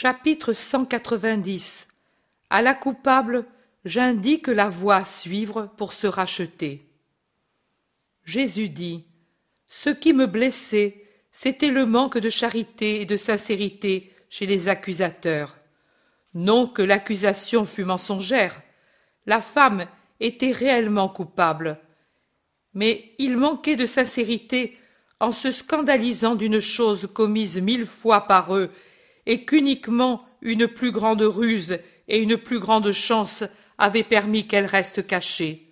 Chapitre 190 À la coupable, j'indique la voie à suivre pour se racheter. Jésus dit Ce qui me blessait, c'était le manque de charité et de sincérité chez les accusateurs. Non que l'accusation fût mensongère, la femme était réellement coupable, mais il manquait de sincérité en se scandalisant d'une chose commise mille fois par eux et qu'uniquement une plus grande ruse et une plus grande chance avaient permis qu'elle reste cachée.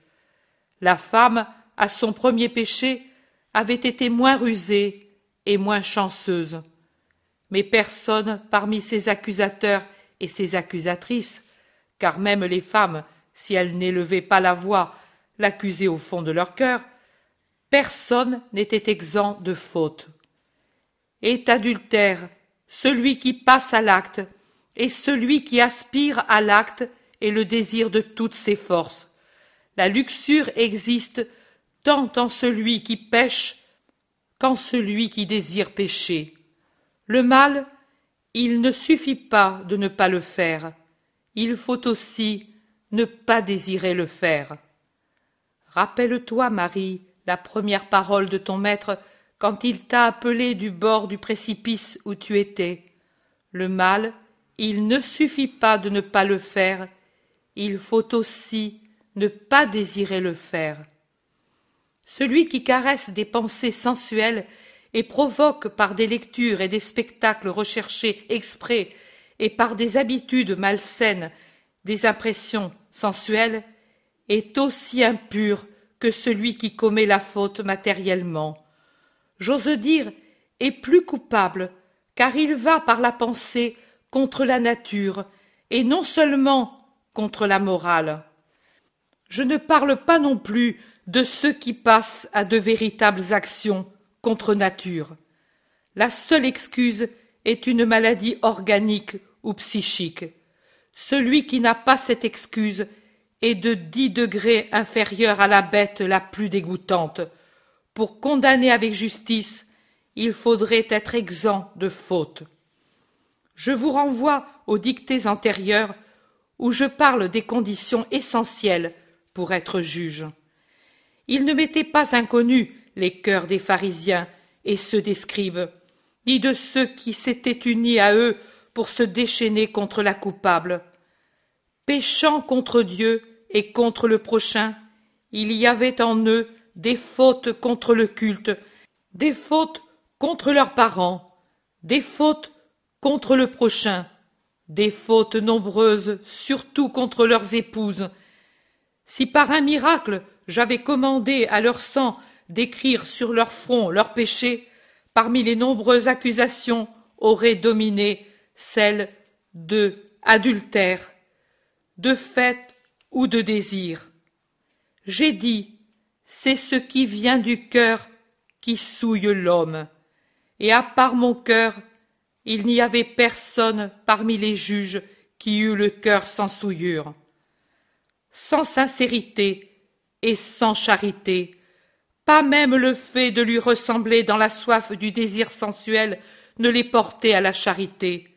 La femme, à son premier péché, avait été moins rusée et moins chanceuse. Mais personne parmi ses accusateurs et ses accusatrices, car même les femmes, si elles n'élevaient pas la voix, l'accusaient au fond de leur cœur, personne n'était exempt de faute. Est adultère celui qui passe à l'acte, et celui qui aspire à l'acte et le désir de toutes ses forces. La luxure existe tant en celui qui pêche qu'en celui qui désire pécher. Le mal, il ne suffit pas de ne pas le faire, il faut aussi ne pas désirer le faire. Rappelle-toi, Marie, la première parole de ton maître quand il t'a appelé du bord du précipice où tu étais. Le mal, il ne suffit pas de ne pas le faire, il faut aussi ne pas désirer le faire. Celui qui caresse des pensées sensuelles et provoque par des lectures et des spectacles recherchés exprès et par des habitudes malsaines des impressions sensuelles est aussi impur que celui qui commet la faute matériellement j'ose dire, est plus coupable, car il va par la pensée contre la nature, et non seulement contre la morale. Je ne parle pas non plus de ceux qui passent à de véritables actions contre nature. La seule excuse est une maladie organique ou psychique. Celui qui n'a pas cette excuse est de dix degrés inférieur à la bête la plus dégoûtante, pour condamner avec justice, il faudrait être exempt de faute. Je vous renvoie aux dictées antérieures où je parle des conditions essentielles pour être juge. Il ne m'était pas inconnu les cœurs des pharisiens et ceux des scribes, ni de ceux qui s'étaient unis à eux pour se déchaîner contre la coupable. Péchant contre Dieu et contre le prochain, il y avait en eux des fautes contre le culte, des fautes contre leurs parents, des fautes contre le prochain, des fautes nombreuses surtout contre leurs épouses. Si par un miracle j'avais commandé à leur sang d'écrire sur leur front leurs péchés, parmi les nombreuses accusations aurait dominé celle de adultère, de fait ou de désir. J'ai dit c'est ce qui vient du cœur qui souille l'homme. Et à part mon cœur, il n'y avait personne parmi les juges qui eût le cœur sans souillure. Sans sincérité et sans charité, pas même le fait de lui ressembler dans la soif du désir sensuel ne les portait à la charité.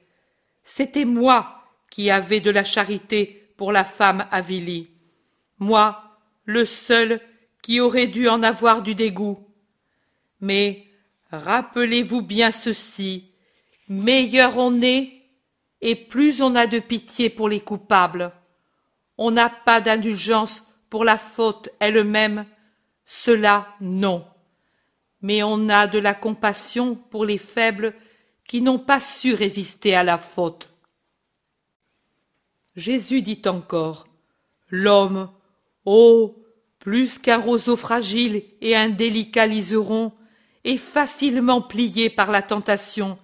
C'était moi qui avais de la charité pour la femme avilie, moi, le seul qui aurait dû en avoir du dégoût. Mais rappelez-vous bien ceci, meilleur on est, et plus on a de pitié pour les coupables. On n'a pas d'indulgence pour la faute elle-même, cela non. Mais on a de la compassion pour les faibles qui n'ont pas su résister à la faute. Jésus dit encore L'homme, ô plus qu'un roseau fragile et un délicat liseron, est facilement plié par la tentation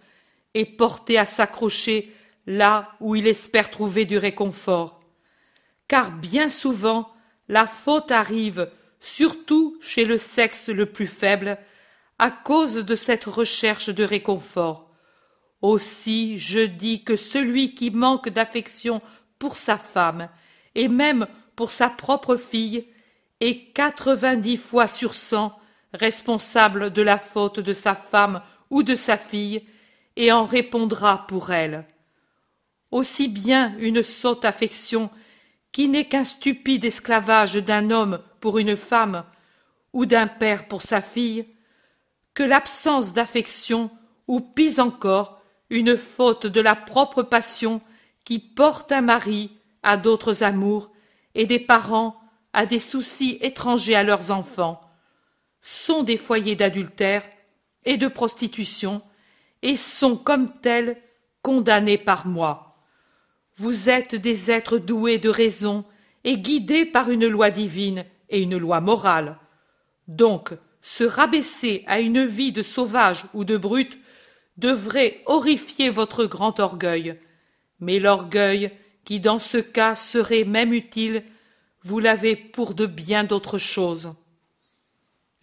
et porté à s'accrocher là où il espère trouver du réconfort. Car bien souvent la faute arrive, surtout chez le sexe le plus faible, à cause de cette recherche de réconfort. Aussi je dis que celui qui manque d'affection pour sa femme, et même pour sa propre fille, et quatre-vingt-dix fois sur cent responsable de la faute de sa femme ou de sa fille, et en répondra pour elle. aussi bien une sotte affection qui n'est qu'un stupide esclavage d'un homme pour une femme ou d'un père pour sa fille, que l'absence d'affection ou pis encore une faute de la propre passion qui porte un mari à d'autres amours et des parents à des soucis étrangers à leurs enfants, sont des foyers d'adultère et de prostitution et sont comme tels condamnés par moi. Vous êtes des êtres doués de raison et guidés par une loi divine et une loi morale. Donc, se rabaisser à une vie de sauvage ou de brute devrait horrifier votre grand orgueil. Mais l'orgueil, qui dans ce cas serait même utile, vous l'avez pour de bien d'autres choses.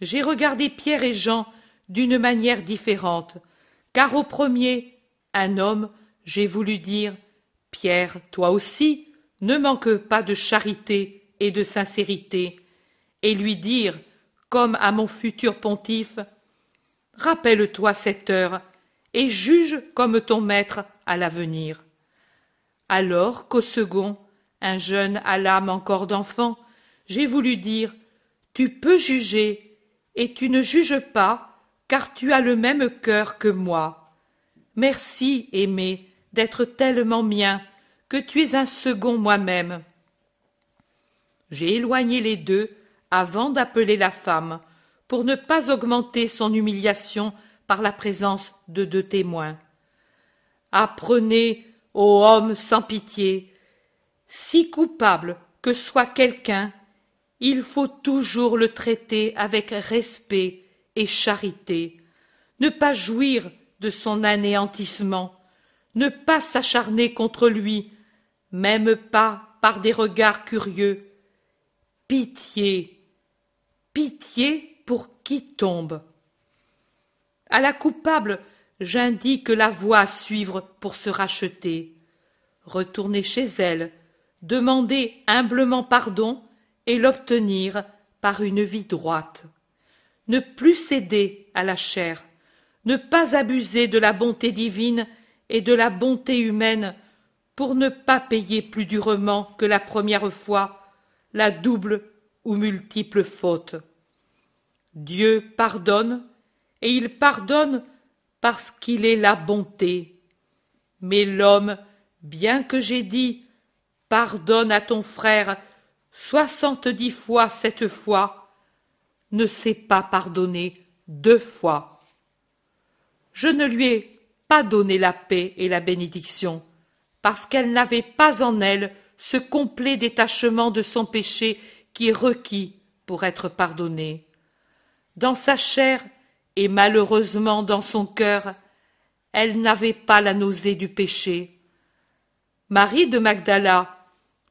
J'ai regardé Pierre et Jean d'une manière différente, car au premier, un homme, j'ai voulu dire Pierre, toi aussi, ne manque pas de charité et de sincérité, et lui dire, comme à mon futur pontife, Rappelle-toi cette heure, et juge comme ton maître à l'avenir. Alors qu'au second, un jeune à l'âme encore d'enfant, j'ai voulu dire Tu peux juger, et tu ne juges pas, car tu as le même cœur que moi. Merci, aimé, d'être tellement mien, que tu es un second moi-même. J'ai éloigné les deux avant d'appeler la femme, pour ne pas augmenter son humiliation par la présence de deux témoins. Apprenez, ô homme sans pitié, si coupable que soit quelqu'un, il faut toujours le traiter avec respect et charité, ne pas jouir de son anéantissement, ne pas s'acharner contre lui, même pas par des regards curieux. Pitié, pitié pour qui tombe. À la coupable, j'indique la voie à suivre pour se racheter. Retourner chez elle, demander humblement pardon et l'obtenir par une vie droite. Ne plus céder à la chair, ne pas abuser de la bonté divine et de la bonté humaine pour ne pas payer plus durement que la première fois la double ou multiple faute. Dieu pardonne et il pardonne parce qu'il est la bonté. Mais l'homme, bien que j'ai dit Pardonne à ton frère soixante-dix fois cette fois, ne sait pas pardonner deux fois. Je ne lui ai pas donné la paix et la bénédiction, parce qu'elle n'avait pas en elle ce complet détachement de son péché qui est requis pour être pardonné. Dans sa chair, et malheureusement dans son cœur, elle n'avait pas la nausée du péché. Marie de Magdala,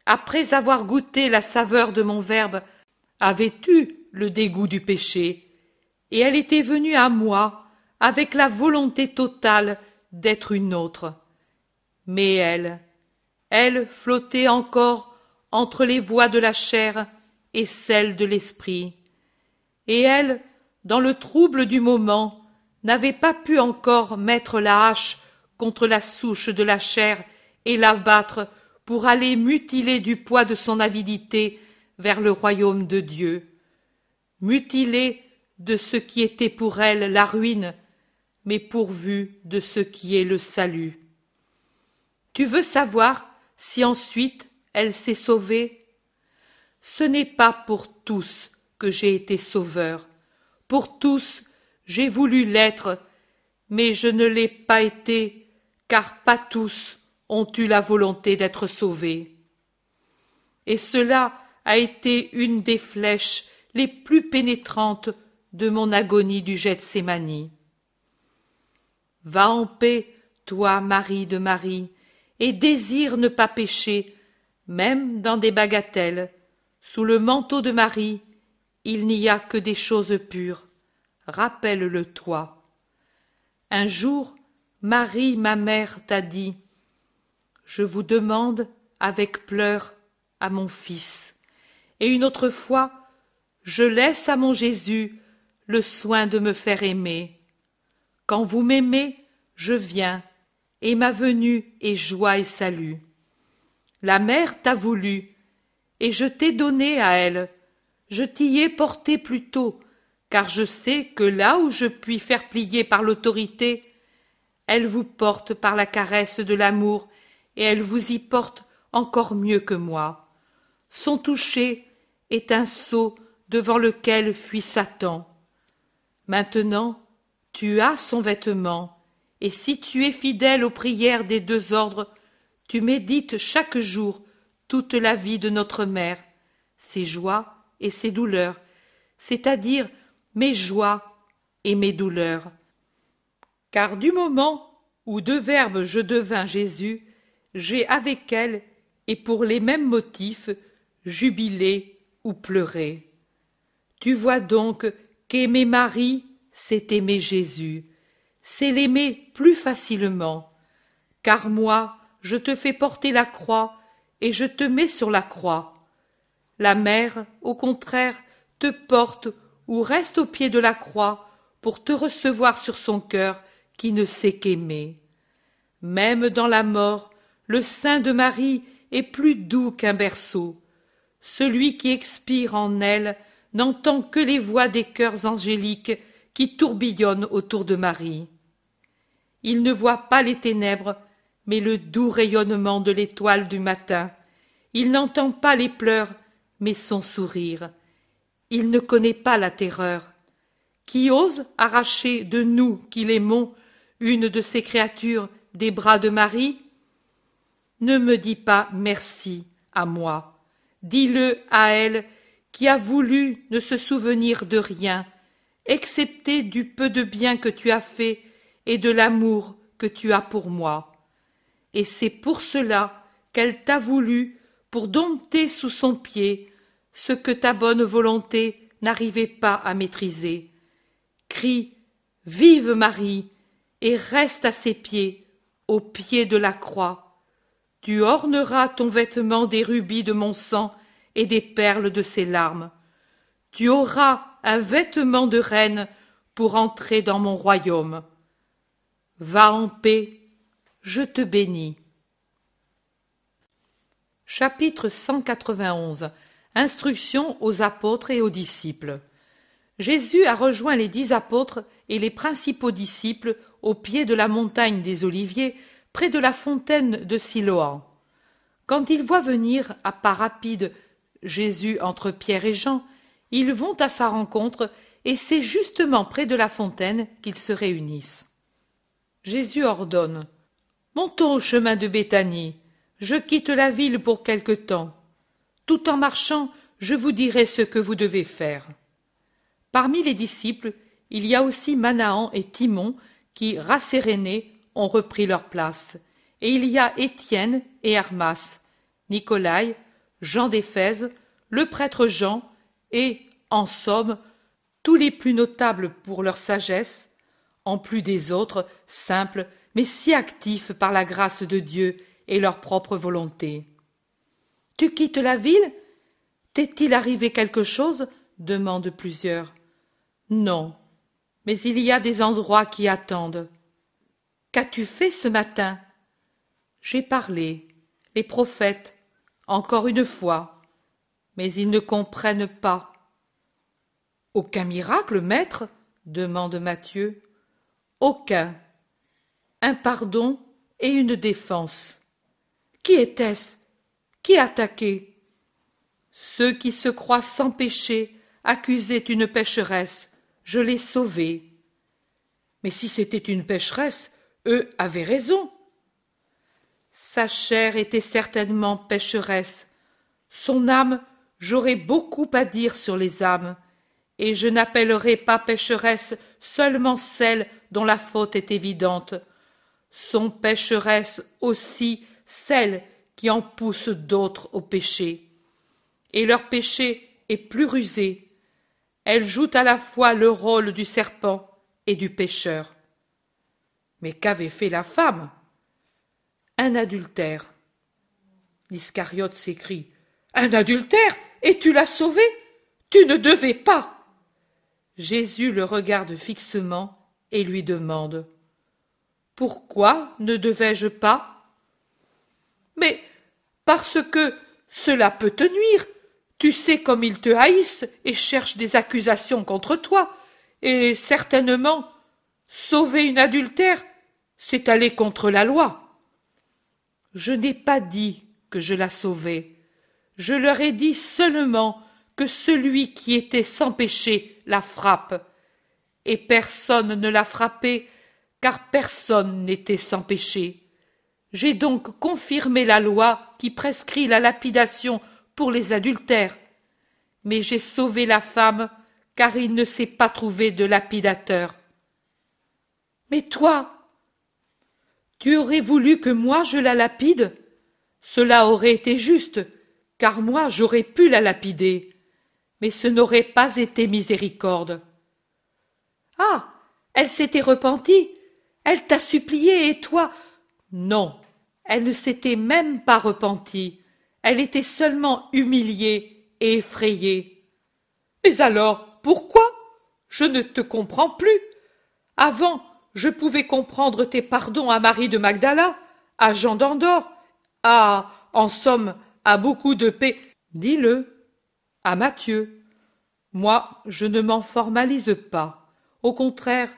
après avoir goûté la saveur de mon Verbe, avait eu le dégoût du péché, et elle était venue à moi avec la volonté totale d'être une autre. Mais elle, elle flottait encore entre les voies de la chair et celles de l'esprit, et elle dans le trouble du moment, n'avait pas pu encore mettre la hache contre la souche de la chair et l'abattre pour aller mutiler du poids de son avidité vers le royaume de Dieu, mutiler de ce qui était pour elle la ruine, mais pourvu de ce qui est le salut. Tu veux savoir si ensuite elle s'est sauvée? Ce n'est pas pour tous que j'ai été sauveur, pour tous, j'ai voulu l'être, mais je ne l'ai pas été, car pas tous ont eu la volonté d'être sauvés. Et cela a été une des flèches les plus pénétrantes de mon agonie du Gethsémani. Va en paix, toi, Marie de Marie, et désire ne pas pécher, même dans des bagatelles. Sous le manteau de Marie, il n'y a que des choses pures. Rappelle-le toi. Un jour, Marie, ma mère, t'a dit Je vous demande, avec pleurs, à mon fils. Et une autre fois, je laisse à mon Jésus le soin de me faire aimer. Quand vous m'aimez, je viens, et ma venue est joie et salut. La mère t'a voulu, et je t'ai donné à elle. Je t'y ai porté plus tôt, car je sais que là où je puis faire plier par l'autorité, elle vous porte par la caresse de l'amour, et elle vous y porte encore mieux que moi. Son toucher est un sceau devant lequel fuit Satan. Maintenant, tu as son vêtement, et si tu es fidèle aux prières des deux ordres, tu médites chaque jour toute la vie de notre mère, ses joies et ses douleurs, c'est-à-dire mes joies et mes douleurs. Car du moment où de Verbe je devins Jésus, j'ai avec elle, et pour les mêmes motifs, jubilé ou pleuré. Tu vois donc qu'aimer Marie, c'est aimer Jésus c'est l'aimer plus facilement. Car moi, je te fais porter la croix, et je te mets sur la croix. La mère, au contraire, te porte ou reste au pied de la croix pour te recevoir sur son cœur qui ne sait qu'aimer. Même dans la mort, le sein de Marie est plus doux qu'un berceau. Celui qui expire en elle n'entend que les voix des chœurs angéliques qui tourbillonnent autour de Marie. Il ne voit pas les ténèbres, mais le doux rayonnement de l'étoile du matin. Il n'entend pas les pleurs, mais son sourire. Il ne connaît pas la terreur. Qui ose arracher de nous qui l'aimons une de ces créatures des bras de Marie? Ne me dis pas merci à moi. Dis-le à elle qui a voulu ne se souvenir de rien, excepté du peu de bien que tu as fait et de l'amour que tu as pour moi. Et c'est pour cela qu'elle t'a voulu pour dompter sous son pied ce que ta bonne volonté n'arrivait pas à maîtriser. Crie Vive Marie et reste à ses pieds, au pied de la croix. Tu orneras ton vêtement des rubis de mon sang et des perles de ses larmes. Tu auras un vêtement de reine pour entrer dans mon royaume. Va en paix, je te bénis. Chapitre 191 Instruction aux apôtres et aux disciples. Jésus a rejoint les dix apôtres et les principaux disciples au pied de la montagne des Oliviers, près de la fontaine de Siloam. Quand ils voient venir à pas rapide Jésus entre Pierre et Jean, ils vont à sa rencontre, et c'est justement près de la fontaine qu'ils se réunissent. Jésus ordonne. Montons au chemin de Béthanie. Je quitte la ville pour quelque temps. Tout en marchant, je vous dirai ce que vous devez faire. Parmi les disciples, il y a aussi Manahan et Timon qui, rassérénés, ont repris leur place. Et il y a Étienne et Hermas, Nicolai, Jean d'Éphèse, le prêtre Jean, et, en somme, tous les plus notables pour leur sagesse, en plus des autres, simples, mais si actifs par la grâce de Dieu et leur propre volonté. Tu quittes la ville? T'est-il arrivé quelque chose? demandent plusieurs. Non, mais il y a des endroits qui attendent. Qu'as-tu fait ce matin? J'ai parlé, les prophètes, encore une fois, mais ils ne comprennent pas. Aucun miracle, maître? demande Matthieu aucun. Un pardon et une défense. Qui était-ce? Qui attaquait Ceux qui se croient sans péché accusaient une pécheresse. Je l'ai sauvée. Mais si c'était une pécheresse, eux avaient raison. Sa chair était certainement pécheresse. Son âme, j'aurais beaucoup à dire sur les âmes, et je n'appellerai pas pécheresse seulement celle dont la faute est évidente, sont pécheresses aussi celles qui en poussent d'autres au péché. Et leur péché est plus rusé. Elles jouent à la fois le rôle du serpent et du pécheur. Mais qu'avait fait la femme? Un adultère. L'Iscariote s'écrie. Un adultère? Et tu l'as sauvé? Tu ne devais pas Jésus le regarde fixement et lui demande Pourquoi ne devais-je pas? Mais parce que cela peut te nuire. Tu sais comme ils te haïssent et cherchent des accusations contre toi. Et certainement, sauver une adultère, c'est aller contre la loi. Je n'ai pas dit que je la sauvais. Je leur ai dit seulement que celui qui était sans péché la frappe. Et personne ne l'a frappé, car personne n'était sans péché. J'ai donc confirmé la loi qui prescrit la lapidation pour les adultères. Mais j'ai sauvé la femme, car il ne s'est pas trouvé de lapidateur. Mais toi, tu aurais voulu que moi je la lapide? Cela aurait été juste, car moi j'aurais pu la lapider, mais ce n'aurait pas été miséricorde. Ah. Elle s'était repentie. Elle t'a supplié, et toi? Non. Elle ne s'était même pas repentie. Elle était seulement humiliée et effrayée. Mais alors, pourquoi? Je ne te comprends plus. Avant, je pouvais comprendre tes pardons à Marie de Magdala, à Jean d'Andorre, à, en somme, à beaucoup de paix. Dis-le. À Mathieu. Moi, je ne m'en formalise pas. Au contraire,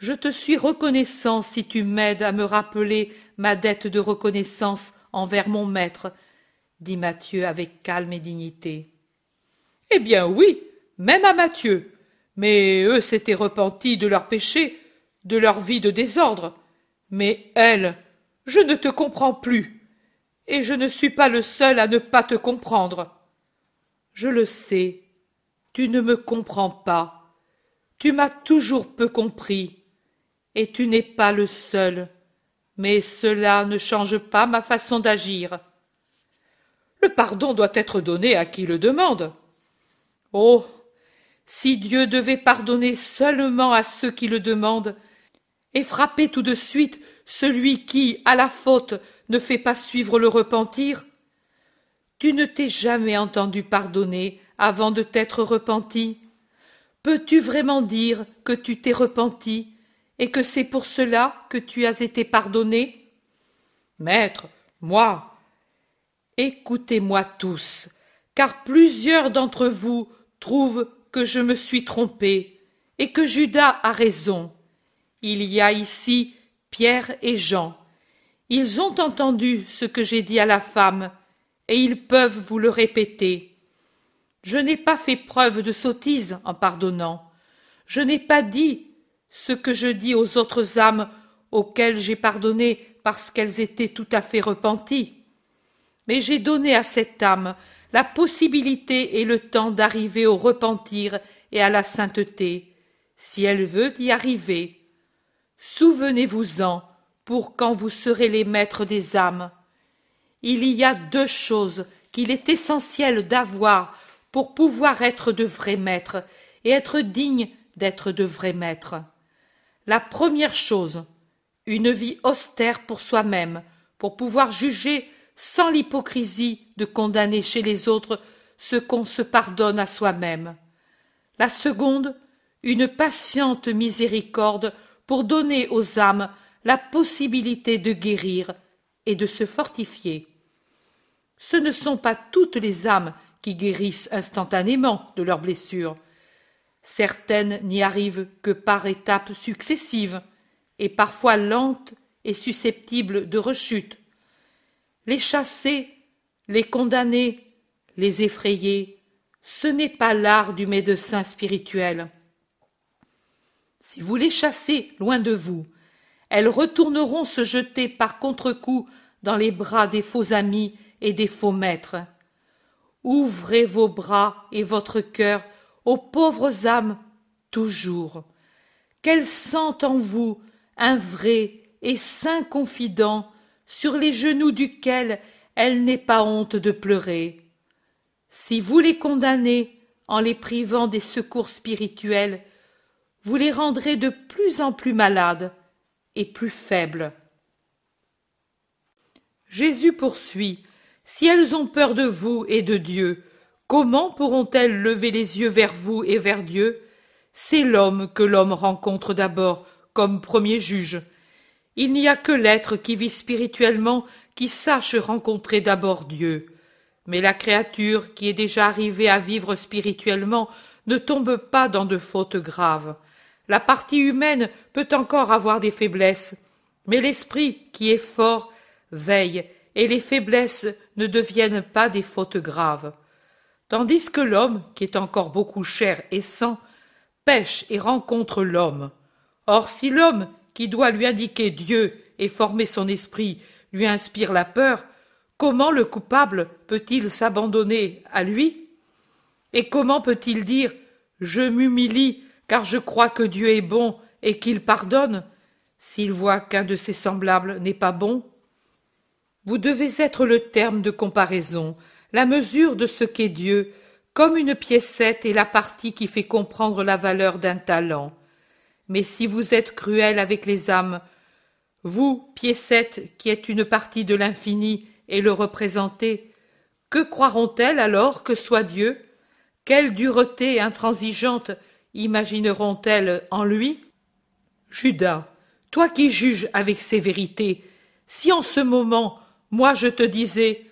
je te suis reconnaissant si tu m'aides à me rappeler ma dette de reconnaissance envers mon maître, dit Mathieu avec calme et dignité. Eh bien oui, même à Mathieu. Mais eux s'étaient repentis de leurs péchés, de leur vie de désordre. Mais elle, je ne te comprends plus. Et je ne suis pas le seul à ne pas te comprendre. Je le sais, tu ne me comprends pas. Tu m'as toujours peu compris. Et tu n'es pas le seul. Mais cela ne change pas ma façon d'agir. Le pardon doit être donné à qui le demande. Oh. Si Dieu devait pardonner seulement à ceux qui le demandent, et frapper tout de suite celui qui, à la faute, ne fait pas suivre le repentir, tu ne t'es jamais entendu pardonner avant de t'être repenti Peux-tu vraiment dire que tu t'es repenti et que c'est pour cela que tu as été pardonné? Maître, moi. Écoutez-moi tous, car plusieurs d'entre vous trouvent que je me suis trompé et que Judas a raison. Il y a ici Pierre et Jean. Ils ont entendu ce que j'ai dit à la femme, et ils peuvent vous le répéter. Je n'ai pas fait preuve de sottise en pardonnant. Je n'ai pas dit ce que je dis aux autres âmes auxquelles j'ai pardonné parce qu'elles étaient tout à fait repenties. Mais j'ai donné à cette âme la possibilité et le temps d'arriver au repentir et à la sainteté, si elle veut y arriver. Souvenez-vous-en pour quand vous serez les maîtres des âmes. Il y a deux choses qu'il est essentiel d'avoir pour pouvoir être de vrais maîtres et être dignes d'être de vrais maîtres. La première chose, une vie austère pour soi-même, pour pouvoir juger sans l'hypocrisie de condamner chez les autres ce qu'on se pardonne à soi-même. La seconde, une patiente miséricorde pour donner aux âmes la possibilité de guérir et de se fortifier. Ce ne sont pas toutes les âmes qui guérissent instantanément de leurs blessures. Certaines n'y arrivent que par étapes successives, et parfois lentes et susceptibles de rechute. Les chasser, les condamner, les effrayer, ce n'est pas l'art du médecin spirituel. Si vous les chassez loin de vous, elles retourneront se jeter par contre-coup dans les bras des faux amis et des faux maîtres. Ouvrez vos bras et votre cœur aux pauvres âmes toujours, qu'elles sentent en vous un vrai et saint confident sur les genoux duquel elle n'est pas honte de pleurer. Si vous les condamnez en les privant des secours spirituels, vous les rendrez de plus en plus malades et plus faibles. Jésus poursuit si elles ont peur de vous et de Dieu, comment pourront-elles lever les yeux vers vous et vers Dieu? C'est l'homme que l'homme rencontre d'abord comme premier juge. Il n'y a que l'être qui vit spirituellement qui sache rencontrer d'abord Dieu. Mais la créature qui est déjà arrivée à vivre spirituellement ne tombe pas dans de fautes graves. La partie humaine peut encore avoir des faiblesses, mais l'esprit qui est fort veille, et les faiblesses ne deviennent pas des fautes graves. Tandis que l'homme, qui est encore beaucoup cher et sang, pêche et rencontre l'homme. Or si l'homme, qui doit lui indiquer Dieu et former son esprit, lui inspire la peur, comment le coupable peut-il s'abandonner à lui? Et comment peut-il dire Je m'humilie car je crois que Dieu est bon et qu'il pardonne s'il voit qu'un de ses semblables n'est pas bon Vous devez être le terme de comparaison, la mesure de ce qu'est Dieu, comme une piécette est la partie qui fait comprendre la valeur d'un talent. Mais si vous êtes cruel avec les âmes, vous, piécette, qui êtes une partie de l'infini et le représentez, que croiront-elles alors que soit Dieu? Quelle dureté intransigeante imagineront-elles en lui? Judas, toi qui juges avec sévérité, si en ce moment, moi je te disais,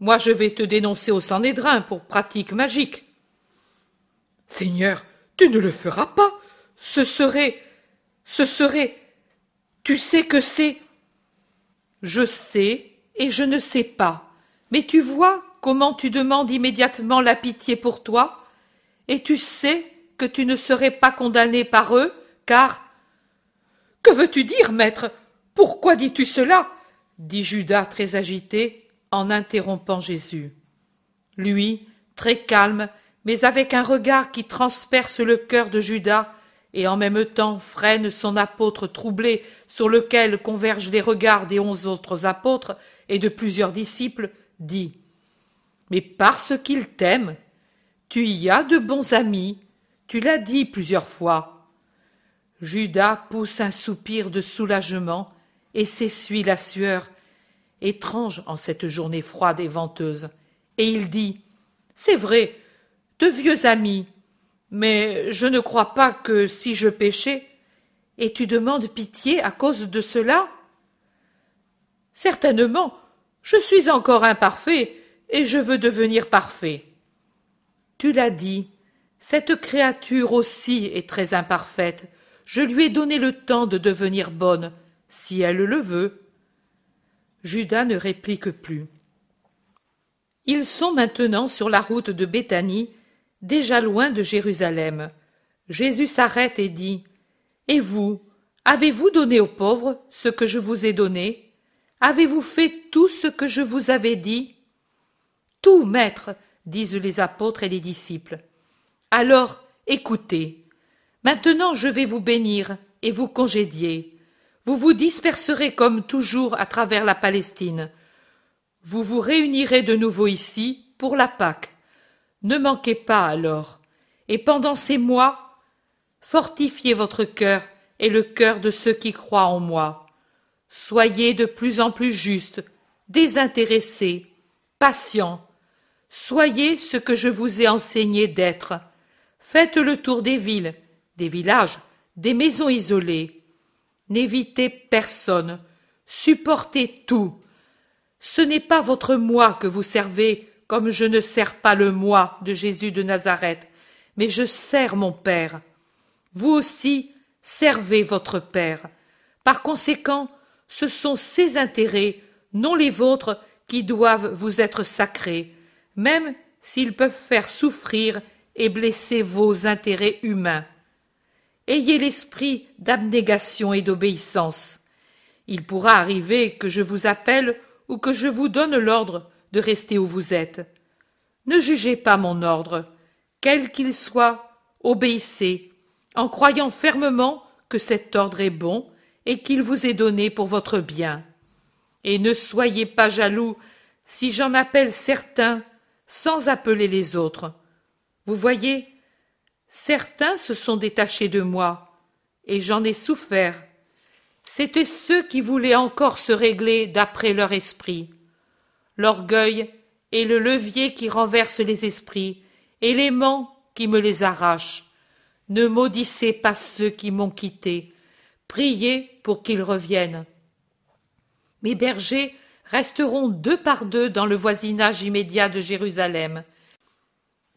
moi je vais te dénoncer au Sanhédrin pour pratique magique. Seigneur, tu ne le feras pas. Ce serait. Ce serait. Tu sais que c'est. Je sais et je ne sais pas. Mais tu vois comment tu demandes immédiatement la pitié pour toi, et tu sais que tu ne serais pas condamné par eux, car. Que veux-tu dire, maître? Pourquoi dis-tu cela? dit Judas très agité en interrompant Jésus. Lui, très calme, mais avec un regard qui transperce le cœur de Judas, et en même temps freine son apôtre troublé sur lequel convergent les regards des onze autres apôtres et de plusieurs disciples, dit Mais parce qu'il t'aime, tu y as de bons amis, tu l'as dit plusieurs fois. Judas pousse un soupir de soulagement et s'essuie la sueur, étrange en cette journée froide et venteuse, et il dit C'est vrai, de vieux amis, mais je ne crois pas que si je péchais, et tu demandes pitié à cause de cela? Certainement, je suis encore imparfait, et je veux devenir parfait. Tu l'as dit, cette créature aussi est très imparfaite. Je lui ai donné le temps de devenir bonne, si elle le veut. Judas ne réplique plus. Ils sont maintenant sur la route de Béthanie, déjà loin de Jérusalem. Jésus s'arrête et dit Et vous, avez-vous donné aux pauvres ce que je vous ai donné? Avez-vous fait tout ce que je vous avais dit? Tout, maître, disent les apôtres et les disciples. Alors, écoutez. Maintenant je vais vous bénir et vous congédier. Vous vous disperserez comme toujours à travers la Palestine. Vous vous réunirez de nouveau ici pour la Pâque. Ne manquez pas alors, et pendant ces mois, fortifiez votre cœur et le cœur de ceux qui croient en moi. Soyez de plus en plus justes, désintéressés, patients. Soyez ce que je vous ai enseigné d'être. Faites le tour des villes, des villages, des maisons isolées. N'évitez personne, supportez tout. Ce n'est pas votre moi que vous servez comme je ne sers pas le moi de Jésus de Nazareth, mais je sers mon Père. Vous aussi servez votre Père. Par conséquent, ce sont ses intérêts, non les vôtres, qui doivent vous être sacrés, même s'ils peuvent faire souffrir et blesser vos intérêts humains. Ayez l'esprit d'abnégation et d'obéissance. Il pourra arriver que je vous appelle ou que je vous donne l'ordre de rester où vous êtes. Ne jugez pas mon ordre, quel qu'il soit, obéissez, en croyant fermement que cet ordre est bon et qu'il vous est donné pour votre bien. Et ne soyez pas jaloux si j'en appelle certains sans appeler les autres. Vous voyez, certains se sont détachés de moi, et j'en ai souffert. C'étaient ceux qui voulaient encore se régler d'après leur esprit l'orgueil est le levier qui renverse les esprits, et l'aimant qui me les arrache. Ne maudissez pas ceux qui m'ont quitté, priez pour qu'ils reviennent. Mes bergers resteront deux par deux dans le voisinage immédiat de Jérusalem.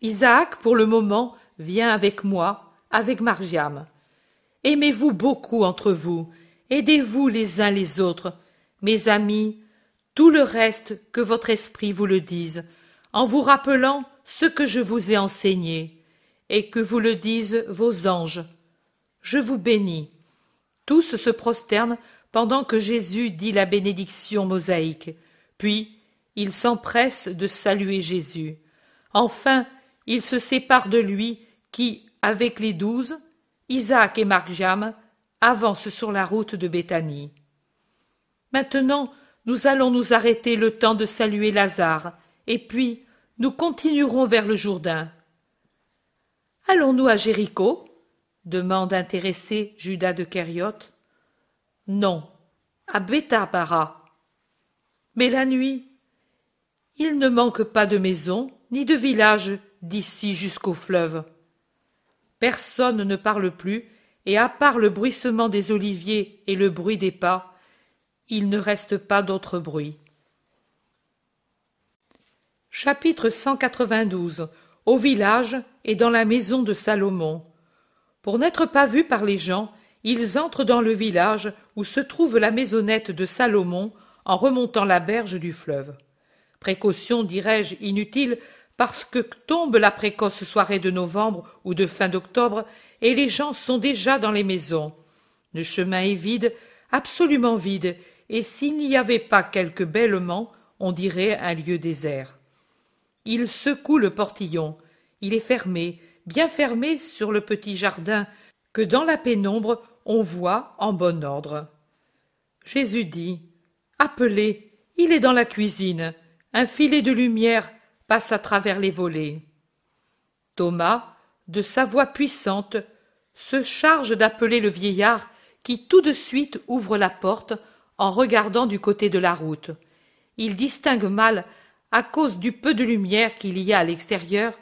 Isaac, pour le moment, vient avec moi, avec Margiam. Aimez-vous beaucoup entre vous, aidez-vous les uns les autres, mes amis, tout le reste que votre esprit vous le dise, en vous rappelant ce que je vous ai enseigné, et que vous le disent vos anges. Je vous bénis. Tous se prosternent pendant que Jésus dit la bénédiction mosaïque, puis ils s'empressent de saluer Jésus. Enfin, ils se séparent de lui qui, avec les douze, Isaac et Marjam, avancent sur la route de Béthanie. Maintenant, nous allons nous arrêter le temps de saluer Lazare, et puis nous continuerons vers le Jourdain. Allons-nous à Jéricho? demande intéressé Judas de Kériote. Non, à Bethabara. Mais la nuit, il ne manque pas de maisons ni de villages d'ici jusqu'au fleuve. Personne ne parle plus, et à part le bruissement des oliviers et le bruit des pas, il ne reste pas d'autre bruit. Chapitre 192 Au village et dans la maison de Salomon. Pour n'être pas vus par les gens, ils entrent dans le village où se trouve la maisonnette de Salomon en remontant la berge du fleuve. Précaution, dirais-je, inutile, parce que tombe la précoce soirée de novembre ou de fin d'octobre, et les gens sont déjà dans les maisons. Le chemin est vide, absolument vide, et s'il n'y avait pas quelques bêlements, on dirait un lieu désert. Il secoue le portillon. Il est fermé, bien fermé sur le petit jardin que dans la pénombre on voit en bon ordre. Jésus dit Appelez, il est dans la cuisine. Un filet de lumière passe à travers les volets. Thomas, de sa voix puissante, se charge d'appeler le vieillard qui tout de suite ouvre la porte en regardant du côté de la route. Il distingue mal, à cause du peu de lumière qu'il y a à l'extérieur,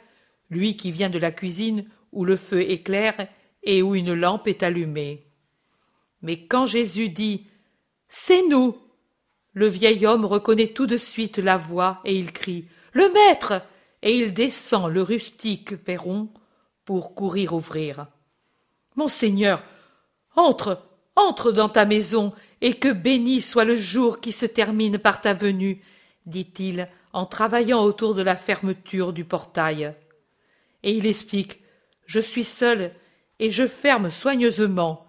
lui qui vient de la cuisine où le feu éclaire et où une lampe est allumée. Mais quand Jésus dit C'est nous le vieil homme reconnaît tout de suite la voix et il crie le maître. Et il descend le rustique perron pour courir ouvrir. Monseigneur entre entre dans ta maison et que béni soit le jour qui se termine par ta venue dit-il en travaillant autour de la fermeture du portail. Et il explique je suis seul et je ferme soigneusement.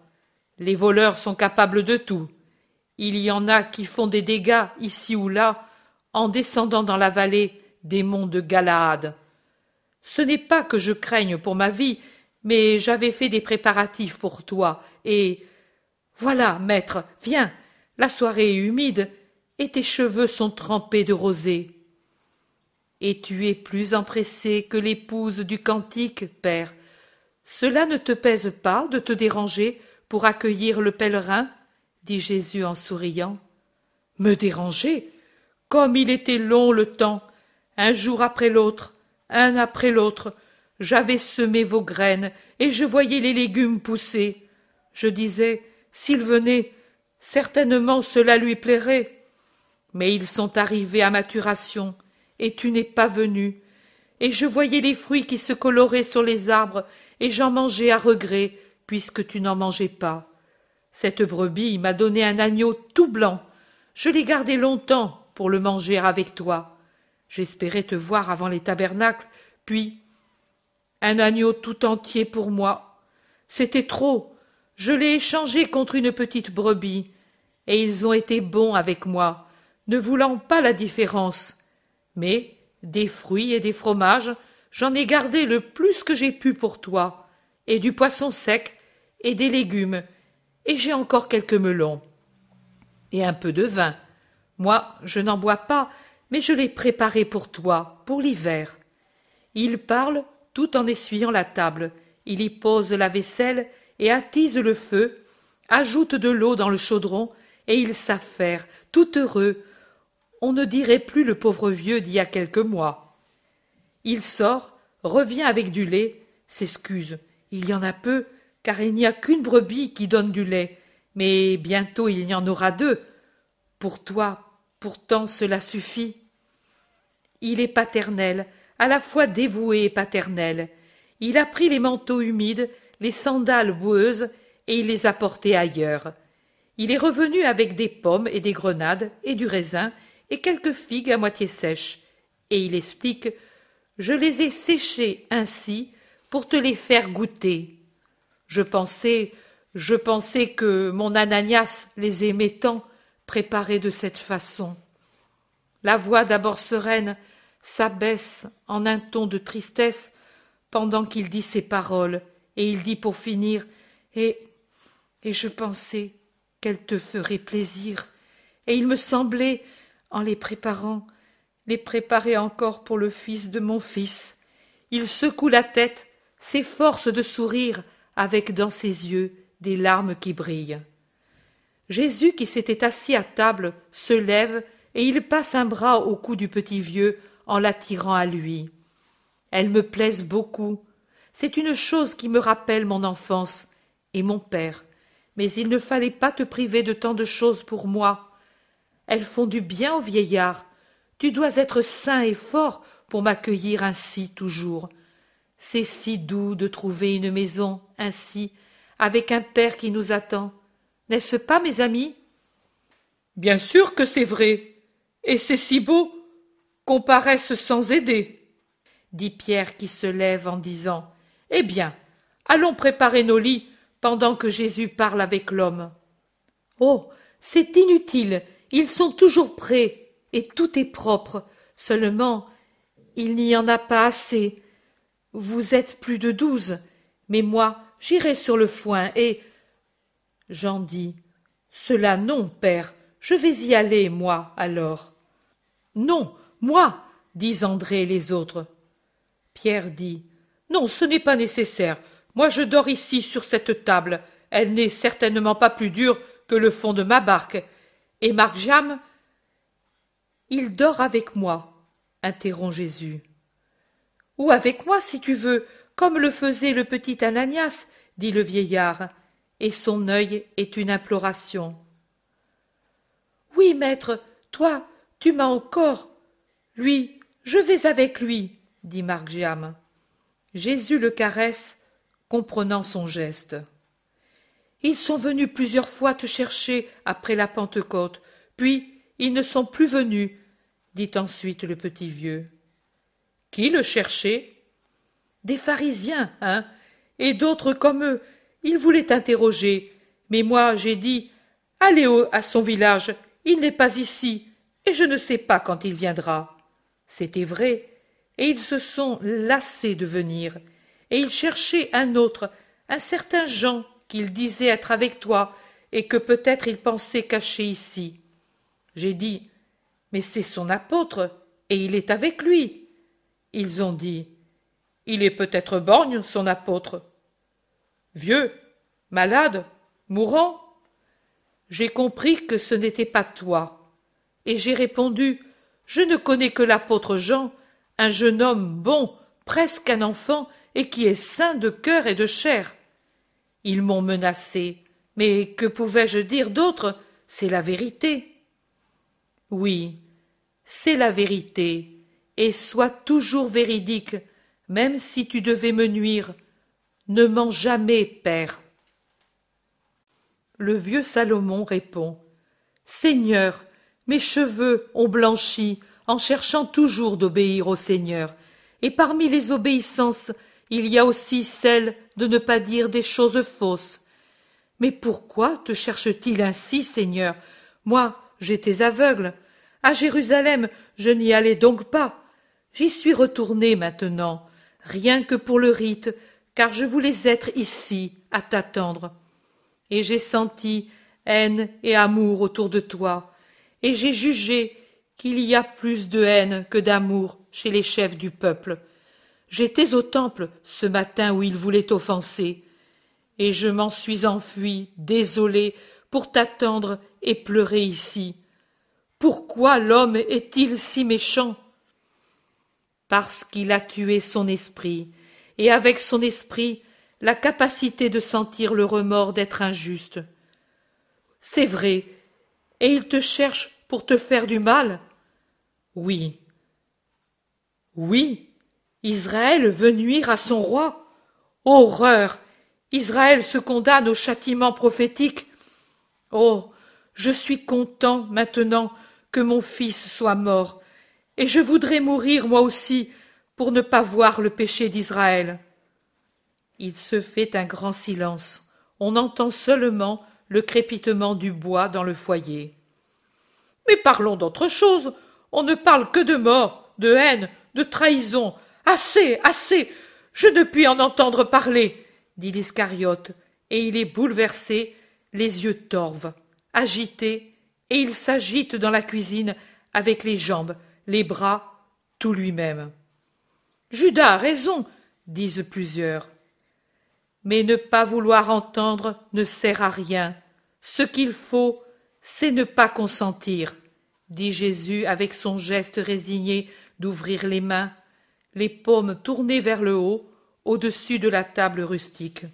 Les voleurs sont capables de tout. Il y en a qui font des dégâts ici ou là en descendant dans la vallée des monts de Galaad. Ce n'est pas que je craigne pour ma vie, mais j'avais fait des préparatifs pour toi, et. Voilà, maître, viens. La soirée est humide, et tes cheveux sont trempés de rosée. Et tu es plus empressé que l'épouse du cantique, père. Cela ne te pèse pas de te déranger pour accueillir le pèlerin dit Jésus en souriant. Me déranger? Comme il était long le temps un jour après l'autre, un après l'autre, j'avais semé vos graines, et je voyais les légumes pousser. Je disais, s'il venait, certainement cela lui plairait. Mais ils sont arrivés à maturation, et tu n'es pas venu. Et je voyais les fruits qui se coloraient sur les arbres, et j'en mangeais à regret, puisque tu n'en mangeais pas. Cette brebis m'a donné un agneau tout blanc. Je l'ai gardé longtemps pour le manger avec toi. J'espérais te voir avant les tabernacles, puis un agneau tout entier pour moi. C'était trop. Je l'ai échangé contre une petite brebis, et ils ont été bons avec moi, ne voulant pas la différence. Mais des fruits et des fromages, j'en ai gardé le plus que j'ai pu pour toi, et du poisson sec, et des légumes, et j'ai encore quelques melons. Et un peu de vin. Moi, je n'en bois pas, mais je l'ai préparé pour toi, pour l'hiver. Il parle tout en essuyant la table. Il y pose la vaisselle et attise le feu, ajoute de l'eau dans le chaudron, et il s'affaire, tout heureux. On ne dirait plus le pauvre vieux d'il y a quelques mois. Il sort, revient avec du lait, s'excuse. Il y en a peu, car il n'y a qu'une brebis qui donne du lait, mais bientôt il y en aura deux. Pour toi, pourtant cela suffit. Il est paternel, à la fois dévoué et paternel. Il a pris les manteaux humides, les sandales boueuses, et il les a portés ailleurs. Il est revenu avec des pommes et des grenades et du raisin et quelques figues à moitié sèches. Et il explique Je les ai séchées ainsi pour te les faire goûter. Je pensais, je pensais que mon Ananias les aimait tant, préparés de cette façon. La voix d'abord sereine s'abaisse en un ton de tristesse pendant qu'il dit ces paroles, et il dit pour finir Et et je pensais qu'elle te ferait plaisir, et il me semblait, en les préparant, les préparer encore pour le fils de mon fils. Il secoue la tête, s'efforce de sourire, avec dans ses yeux des larmes qui brillent. Jésus, qui s'était assis à table, se lève et il passe un bras au cou du petit vieux en l'attirant à lui. Elles me plaisent beaucoup. C'est une chose qui me rappelle mon enfance et mon père. Mais il ne fallait pas te priver de tant de choses pour moi. Elles font du bien au vieillard. Tu dois être sain et fort pour m'accueillir ainsi toujours. C'est si doux de trouver une maison ainsi, avec un père qui nous attend. N'est-ce pas, mes amis? Bien sûr que c'est vrai. Et c'est si beau qu'on paraisse sans aider, dit Pierre qui se lève en disant Eh bien, allons préparer nos lits pendant que Jésus parle avec l'homme. Oh. C'est inutile. Ils sont toujours prêts, et tout est propre. Seulement il n'y en a pas assez. Vous êtes plus de douze, mais moi j'irai sur le foin et. Jean dit. Cela non, père. Je vais y aller, moi, alors. Non, moi, disent André et les autres. Pierre dit. Non, ce n'est pas nécessaire. Moi je dors ici sur cette table. Elle n'est certainement pas plus dure que le fond de ma barque. Et Marc Jam Il dort avec moi, interrompt Jésus. Ou avec moi, si tu veux, comme le faisait le petit Ananias, dit le vieillard, et son œil est une imploration. Oui, maître, toi, tu m'as encore. Lui, je vais avec lui, dit Marc Jésus le caresse, comprenant son geste. Ils sont venus plusieurs fois te chercher après la Pentecôte, puis ils ne sont plus venus, dit ensuite le petit vieux. Qui le cherchait? Des pharisiens, hein, et d'autres comme eux. Ils voulaient t'interroger, mais moi j'ai dit Allez à son village, il n'est pas ici, et je ne sais pas quand il viendra. C'était vrai, et ils se sont lassés de venir, et ils cherchaient un autre, un certain Jean, qu'il disait être avec toi, et que peut-être il pensait cacher ici. J'ai dit Mais c'est son apôtre, et il est avec lui. Ils ont dit Il est peut-être borgne, son apôtre. Vieux, malade, mourant. J'ai compris que ce n'était pas toi. Et j'ai répondu Je ne connais que l'apôtre Jean, un jeune homme bon, presque un enfant, et qui est saint de cœur et de chair. Ils m'ont menacé, mais que pouvais-je dire d'autre? C'est la vérité. Oui, c'est la vérité, et sois toujours véridique, même si tu devais me nuire. Ne mens jamais, père. Le vieux Salomon répond. Seigneur, mes cheveux ont blanchi en cherchant toujours d'obéir au Seigneur, et parmi les obéissances il y a aussi celle de ne pas dire des choses fausses. Mais pourquoi te cherche-t-il ainsi, Seigneur? Moi, j'étais aveugle. À Jérusalem, je n'y allais donc pas. J'y suis retourné maintenant, rien que pour le rite, car je voulais être ici, à t'attendre. Et j'ai senti haine et amour autour de toi, et j'ai jugé qu'il y a plus de haine que d'amour chez les chefs du peuple. J'étais au temple ce matin où il voulait t'offenser, et je m'en suis enfui, désolé, pour t'attendre et pleurer ici. Pourquoi l'homme est-il si méchant? Parce qu'il a tué son esprit, et avec son esprit la capacité de sentir le remords d'être injuste. C'est vrai, et il te cherche pour te faire du mal? Oui. Oui, Israël veut nuire à son roi. Horreur. Israël se condamne au châtiment prophétique. Oh. Je suis content maintenant que mon fils soit mort, et je voudrais mourir moi aussi pour ne pas voir le péché d'Israël. Il se fait un grand silence. On entend seulement le crépitement du bois dans le foyer. Mais parlons d'autre chose. On ne parle que de mort, de haine, de trahison. Assez, assez. Je ne puis en entendre parler, dit l'Iscariote, et il est bouleversé, les yeux torves, agité, et il s'agite dans la cuisine avec les jambes, les bras, tout lui-même. Judas a raison, disent plusieurs. Mais ne pas vouloir entendre ne sert à rien. Ce qu'il faut, c'est ne pas consentir, dit Jésus avec son geste résigné d'ouvrir les mains, les paumes tournées vers le haut, au-dessus de la table rustique.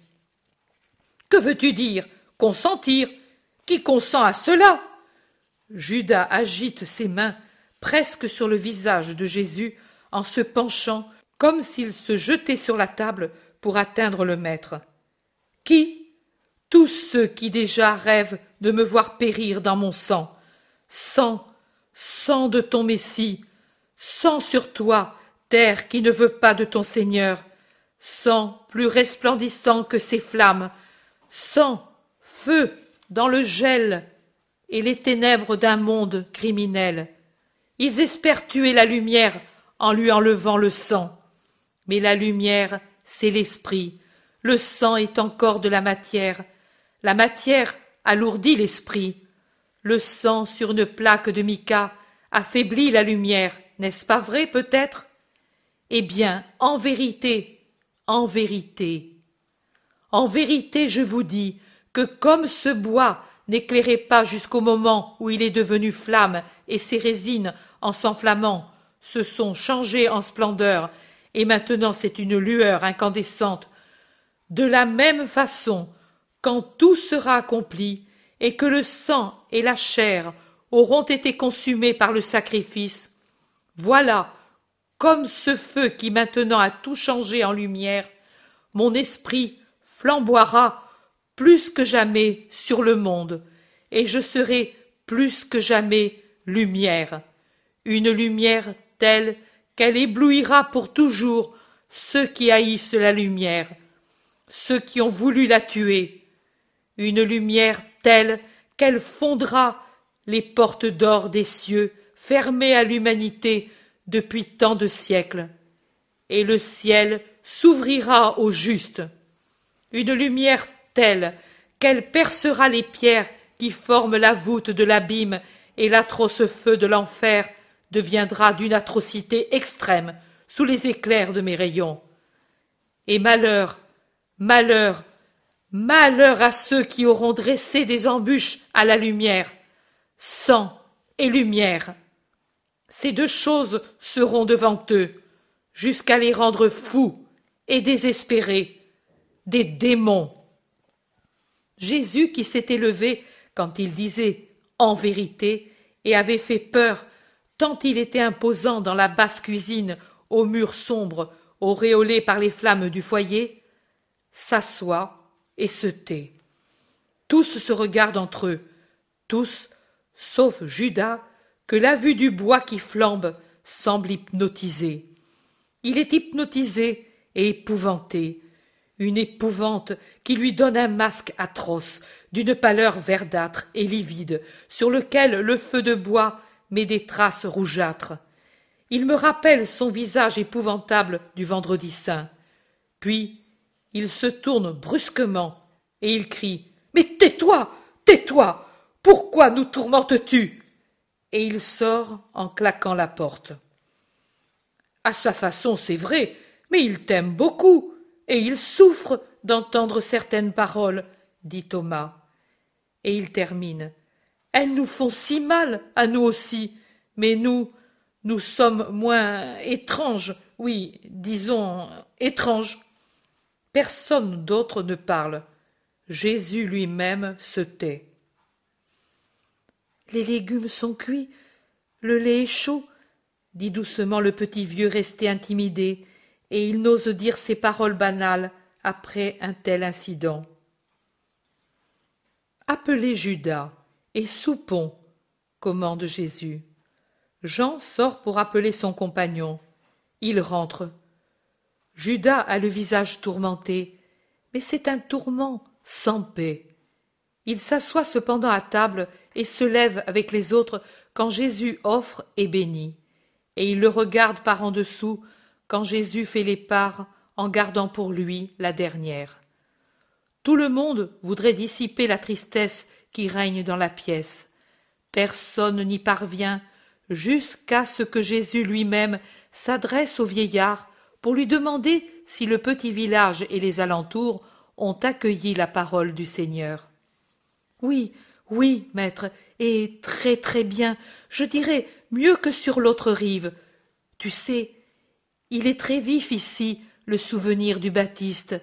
Que veux-tu dire? Consentir? Qui consent à cela? Judas agite ses mains presque sur le visage de Jésus en se penchant comme s'il se jetait sur la table pour atteindre le maître. Qui? Tous ceux qui déjà rêvent de me voir périr dans mon sang. Sang, sang de ton Messie, sang sur toi, terre qui ne veut pas de ton Seigneur, sang plus resplendissant que ces flammes, sang, feu dans le gel et les ténèbres d'un monde criminel. Ils espèrent tuer la lumière en lui enlevant le sang. Mais la lumière, c'est l'esprit. Le sang est encore de la matière. La matière alourdit l'esprit. Le sang sur une plaque de mica affaiblit la lumière, n'est-ce pas vrai peut-être? Eh bien, en vérité, en vérité, en vérité, je vous dis que comme ce bois n'éclairait pas jusqu'au moment où il est devenu flamme et ses résines, en s'enflammant, se sont changées en splendeur, et maintenant c'est une lueur incandescente. De la même façon, quand tout sera accompli, et que le sang et la chair auront été consumés par le sacrifice, voilà, comme ce feu qui maintenant a tout changé en lumière, mon esprit flamboiera plus que jamais sur le monde, et je serai plus que jamais lumière, une lumière telle qu'elle éblouira pour toujours ceux qui haïssent la lumière, ceux qui ont voulu la tuer, une lumière telle qu'elle fondra les portes d'or des cieux fermées à l'humanité depuis tant de siècles, et le ciel s'ouvrira aux justes, une lumière telle qu'elle percera les pierres qui forment la voûte de l'abîme et l'atroce feu de l'enfer deviendra d'une atrocité extrême sous les éclairs de mes rayons. Et malheur, malheur, malheur à ceux qui auront dressé des embûches à la lumière, sang et lumière. Ces deux choses seront devant eux, jusqu'à les rendre fous et désespérés, des démons. Jésus qui s'était levé quand il disait en vérité et avait fait peur tant il était imposant dans la basse cuisine aux murs sombres auréolés par les flammes du foyer, s'assoit et se tait. Tous se regardent entre eux, tous, sauf Judas, que la vue du bois qui flambe semble hypnotiser. Il est hypnotisé et épouvanté, une épouvante qui lui donne un masque atroce, d'une pâleur verdâtre et livide, sur lequel le feu de bois met des traces rougeâtres. Il me rappelle son visage épouvantable du vendredi saint. Puis il se tourne brusquement et il crie Mais tais-toi Tais-toi Pourquoi nous tourmentes-tu? Et il sort en claquant la porte. À sa façon, c'est vrai, mais il t'aime beaucoup, et il souffre d'entendre certaines paroles, dit Thomas. Et il termine. Elles nous font si mal, à nous aussi, mais nous, nous sommes moins étranges, oui, disons étranges. Personne d'autre ne parle. Jésus lui-même se tait. Les légumes sont cuits, le lait est chaud, dit doucement le petit vieux resté intimidé, et il n'ose dire ces paroles banales après un tel incident. Appelez Judas et soupons, commande Jésus. Jean sort pour appeler son compagnon. Il rentre. Judas a le visage tourmenté, mais c'est un tourment sans paix. Il s'assoit cependant à table et se lève avec les autres quand Jésus offre et bénit. Et il le regarde par en dessous quand Jésus fait les parts en gardant pour lui la dernière. Tout le monde voudrait dissiper la tristesse qui règne dans la pièce. Personne n'y parvient jusqu'à ce que Jésus lui-même s'adresse au vieillard pour lui demander si le petit village et les alentours ont accueilli la parole du Seigneur. Oui, oui, maître, et très très bien, je dirais mieux que sur l'autre rive. Tu sais, il est très vif ici le souvenir du Baptiste,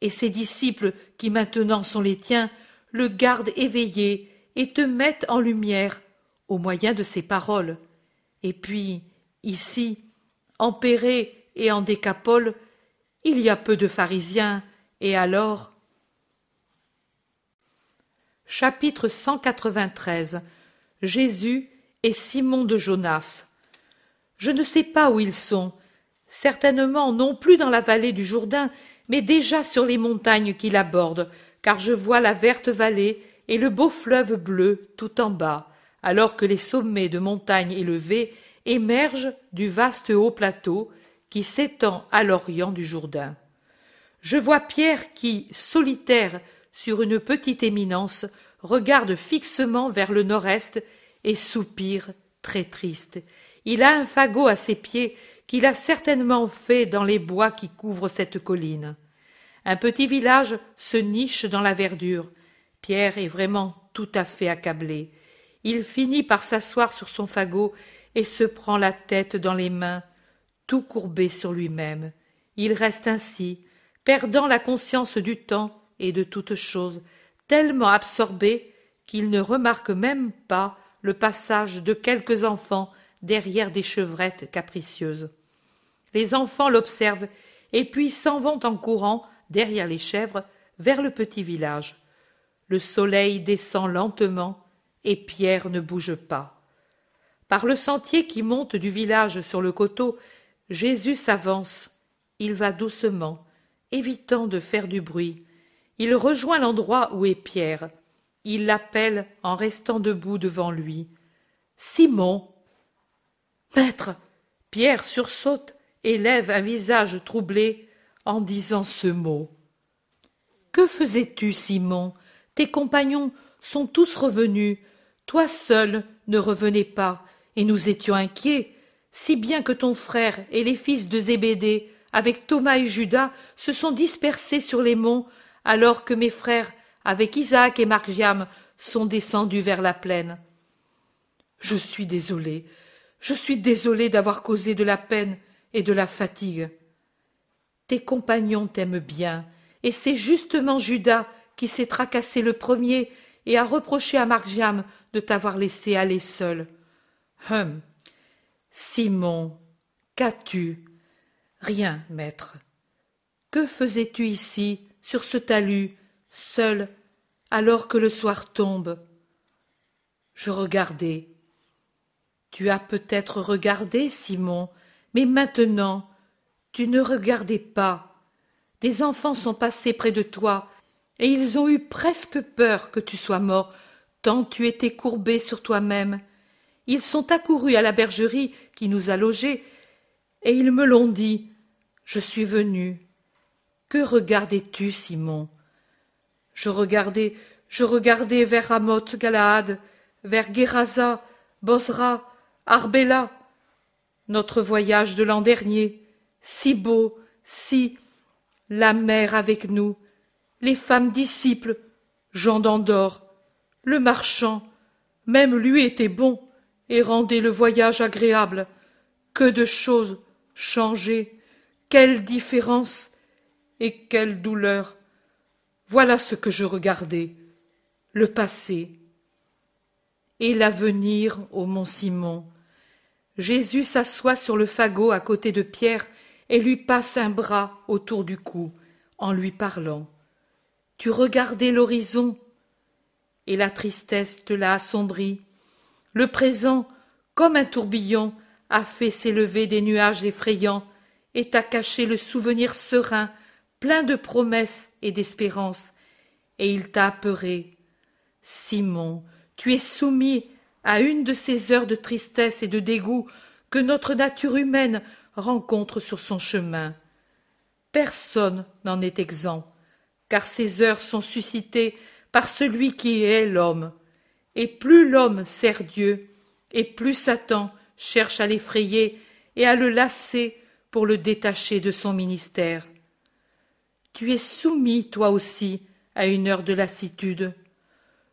et ses disciples, qui maintenant sont les tiens, le gardent éveillé et te mettent en lumière au moyen de ses paroles. Et puis, ici, en Pérée et en Décapole, il y a peu de pharisiens, et alors? Chapitre 193 Jésus et Simon de Jonas. Je ne sais pas où ils sont, certainement non plus dans la vallée du Jourdain, mais déjà sur les montagnes qui l'abordent, car je vois la verte vallée et le beau fleuve bleu tout en bas, alors que les sommets de montagnes élevées émergent du vaste haut plateau qui s'étend à l'orient du Jourdain. Je vois Pierre qui, solitaire sur une petite éminence, regarde fixement vers le nord-est et soupire très triste. Il a un fagot à ses pieds qu'il a certainement fait dans les bois qui couvrent cette colline. Un petit village se niche dans la verdure. Pierre est vraiment tout à fait accablé. Il finit par s'asseoir sur son fagot et se prend la tête dans les mains, tout courbé sur lui-même. Il reste ainsi, perdant la conscience du temps et de toute chose, tellement absorbé qu'il ne remarque même pas le passage de quelques enfants derrière des chevrettes capricieuses. Les enfants l'observent et puis s'en vont en courant derrière les chèvres vers le petit village. Le soleil descend lentement et Pierre ne bouge pas. Par le sentier qui monte du village sur le coteau, Jésus s'avance. Il va doucement, évitant de faire du bruit. Il rejoint l'endroit où est Pierre. Il l'appelle en restant debout devant lui. Simon. Maître. Pierre sursaute et lève un visage troublé en disant ce mot. Que faisais-tu, Simon? Tes compagnons sont tous revenus. Toi seul ne revenais pas, et nous étions inquiets, si bien que ton frère et les fils de Zébédée, avec Thomas et Judas, se sont dispersés sur les monts, alors que mes frères, avec Isaac et Margiam, sont descendus vers la plaine. Je suis désolé, je suis désolé d'avoir causé de la peine et de la fatigue. Tes compagnons t'aiment bien, et c'est justement Judas qui s'est tracassé le premier et a reproché à Margiam de t'avoir laissé aller seul. Hum. Simon, qu'as-tu? Rien, maître. Que faisais-tu ici, sur ce talus, seul, alors que le soir tombe? Je regardais. Tu as peut-être regardé, Simon, mais maintenant tu ne regardais pas. Des enfants sont passés près de toi, et ils ont eu presque peur que tu sois mort, tant tu étais courbé sur toi-même. Ils sont accourus à la bergerie qui nous a logés, et ils me l'ont dit. Je suis venu. Que regardais-tu, Simon? Je regardais, je regardais vers Ramoth Galaad, vers Guérasa, Bosra, Arbela. Notre voyage de l'an dernier, si beau, si la mer avec nous, les femmes disciples, Jean d'Andorre, le marchand, même lui était bon et rendait le voyage agréable. Que de choses changées, quelle différence et quelle douleur. Voilà ce que je regardais, le passé. et l'avenir au mont Simon. Jésus s'assoit sur le fagot à côté de Pierre et lui passe un bras autour du cou en lui parlant. Tu regardais l'horizon et la tristesse te l'a assombri. Le présent, comme un tourbillon, a fait s'élever des nuages effrayants et t'a caché le souvenir serein, plein de promesses et d'espérances, et il t'a apeuré. Simon, tu es soumis à une de ces heures de tristesse et de dégoût que notre nature humaine rencontre sur son chemin. Personne n'en est exempt, car ces heures sont suscitées par celui qui est l'homme. Et plus l'homme sert Dieu, et plus Satan cherche à l'effrayer et à le lasser pour le détacher de son ministère. Tu es soumis, toi aussi, à une heure de lassitude.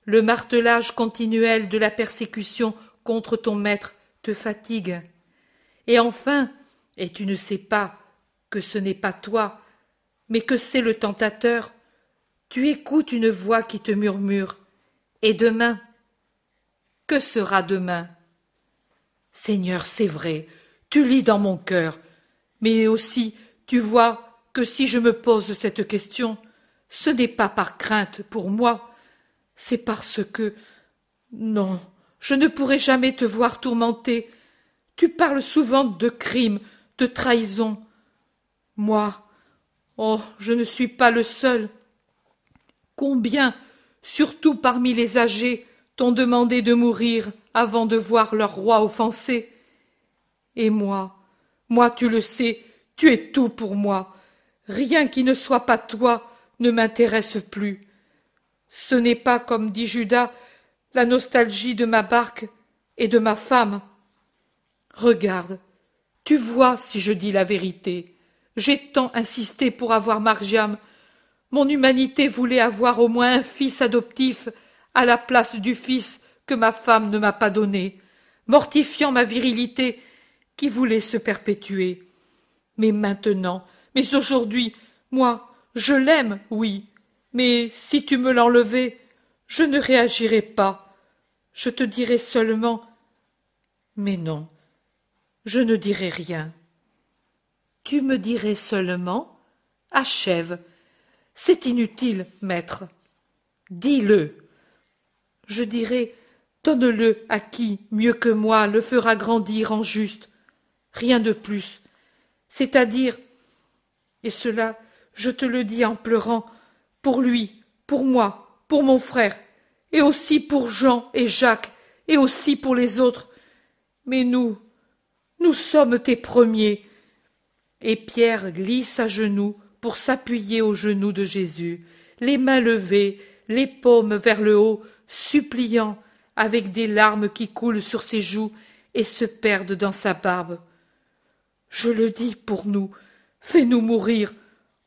Le martelage continuel de la persécution contre ton maître te fatigue. Et enfin, et tu ne sais pas que ce n'est pas toi, mais que c'est le tentateur, tu écoutes une voix qui te murmure. Et demain Que sera demain? Seigneur, c'est vrai, tu lis dans mon cœur, mais aussi tu vois que si je me pose cette question, ce n'est pas par crainte pour moi, c'est parce que non, je ne pourrai jamais te voir tourmenté. Tu parles souvent de crimes, de trahison. Moi, oh, je ne suis pas le seul. Combien, surtout parmi les âgés, t'ont demandé de mourir avant de voir leur roi offensé? Et moi, moi tu le sais, tu es tout pour moi. Rien qui ne soit pas toi ne m'intéresse plus. Ce n'est pas, comme dit Judas, la nostalgie de ma barque et de ma femme. Regarde, tu vois si je dis la vérité. J'ai tant insisté pour avoir Margiam mon humanité voulait avoir au moins un fils adoptif à la place du fils que ma femme ne m'a pas donné, mortifiant ma virilité qui voulait se perpétuer. Mais maintenant, mais aujourd'hui, moi, je l'aime, oui, mais si tu me l'enlevais, je ne réagirais pas. Je te dirais seulement Mais non, je ne dirai rien. Tu me dirais seulement Achève, c'est inutile, maître. Dis-le. Je dirai Donne-le à qui, mieux que moi, le fera grandir en juste. Rien de plus. C'est-à-dire, et cela, je te le dis en pleurant, pour lui, pour moi, pour mon frère, et aussi pour Jean et Jacques, et aussi pour les autres. Mais nous, nous sommes tes premiers. Et Pierre glisse à genoux pour s'appuyer aux genoux de Jésus, les mains levées, les paumes vers le haut, suppliant, avec des larmes qui coulent sur ses joues et se perdent dans sa barbe. Je le dis pour nous, fais-nous mourir,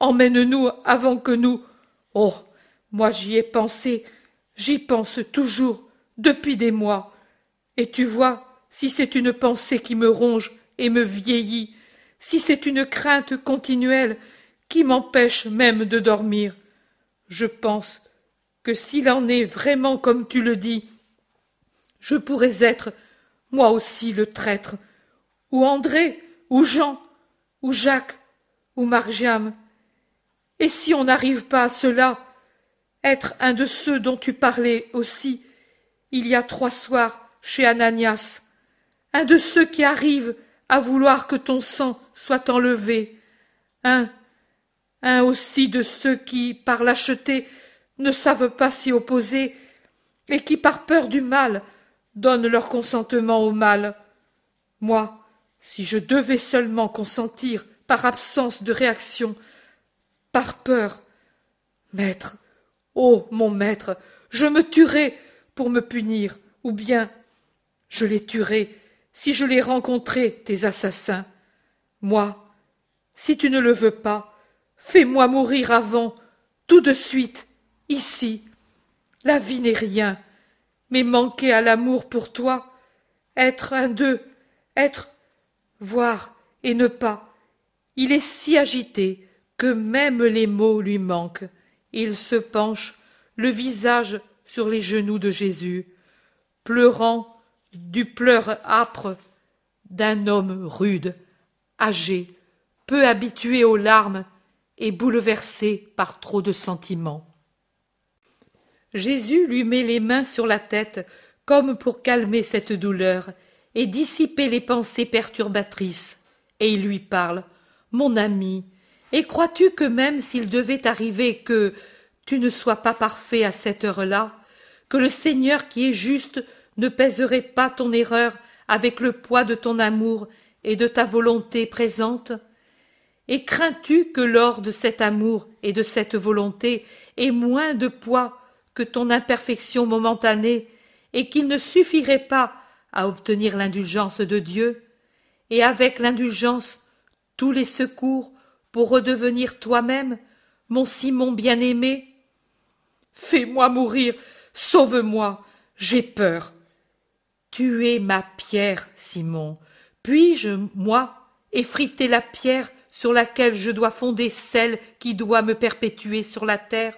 emmène-nous avant que nous. Oh. Moi j'y ai pensé, j'y pense toujours, depuis des mois. Et tu vois, si c'est une pensée qui me ronge et me vieillit, si c'est une crainte continuelle qui m'empêche même de dormir. Je pense que s'il en est vraiment comme tu le dis, je pourrais être moi aussi le traître, ou André, ou Jean, ou Jacques, ou Margiam. Et si on n'arrive pas à cela, être un de ceux dont tu parlais aussi, il y a trois soirs chez Ananias, un de ceux qui arrivent à vouloir que ton sang soit enlevé, un un aussi de ceux qui, par lâcheté, ne savent pas s'y opposer, et qui, par peur du mal, donnent leur consentement au mal. Moi, si je devais seulement consentir par absence de réaction, par peur, maître, ô mon maître, je me tuerais pour me punir, ou bien je les tuerais si je les rencontrais, tes assassins. Moi, si tu ne le veux pas, Fais-moi mourir avant, tout de suite, ici. La vie n'est rien, mais manquer à l'amour pour toi, être un d'eux, être, voir et ne pas. Il est si agité que même les mots lui manquent. Il se penche, le visage sur les genoux de Jésus. pleurant du pleur âpre d'un homme rude, âgé, peu habitué aux larmes et bouleversé par trop de sentiments. Jésus lui met les mains sur la tête comme pour calmer cette douleur et dissiper les pensées perturbatrices, et il lui parle. Mon ami, et crois-tu que même s'il devait arriver que tu ne sois pas parfait à cette heure-là, que le Seigneur qui est juste ne pèserait pas ton erreur avec le poids de ton amour et de ta volonté présente? Et crains-tu que lors de cet amour et de cette volonté ait moins de poids que ton imperfection momentanée et qu'il ne suffirait pas à obtenir l'indulgence de Dieu, et avec l'indulgence tous les secours pour redevenir toi-même, mon Simon bien-aimé? Fais-moi mourir, sauve-moi, j'ai peur. Tu es ma pierre, Simon. Puis-je, moi, effriter la pierre sur laquelle je dois fonder celle qui doit me perpétuer sur la terre?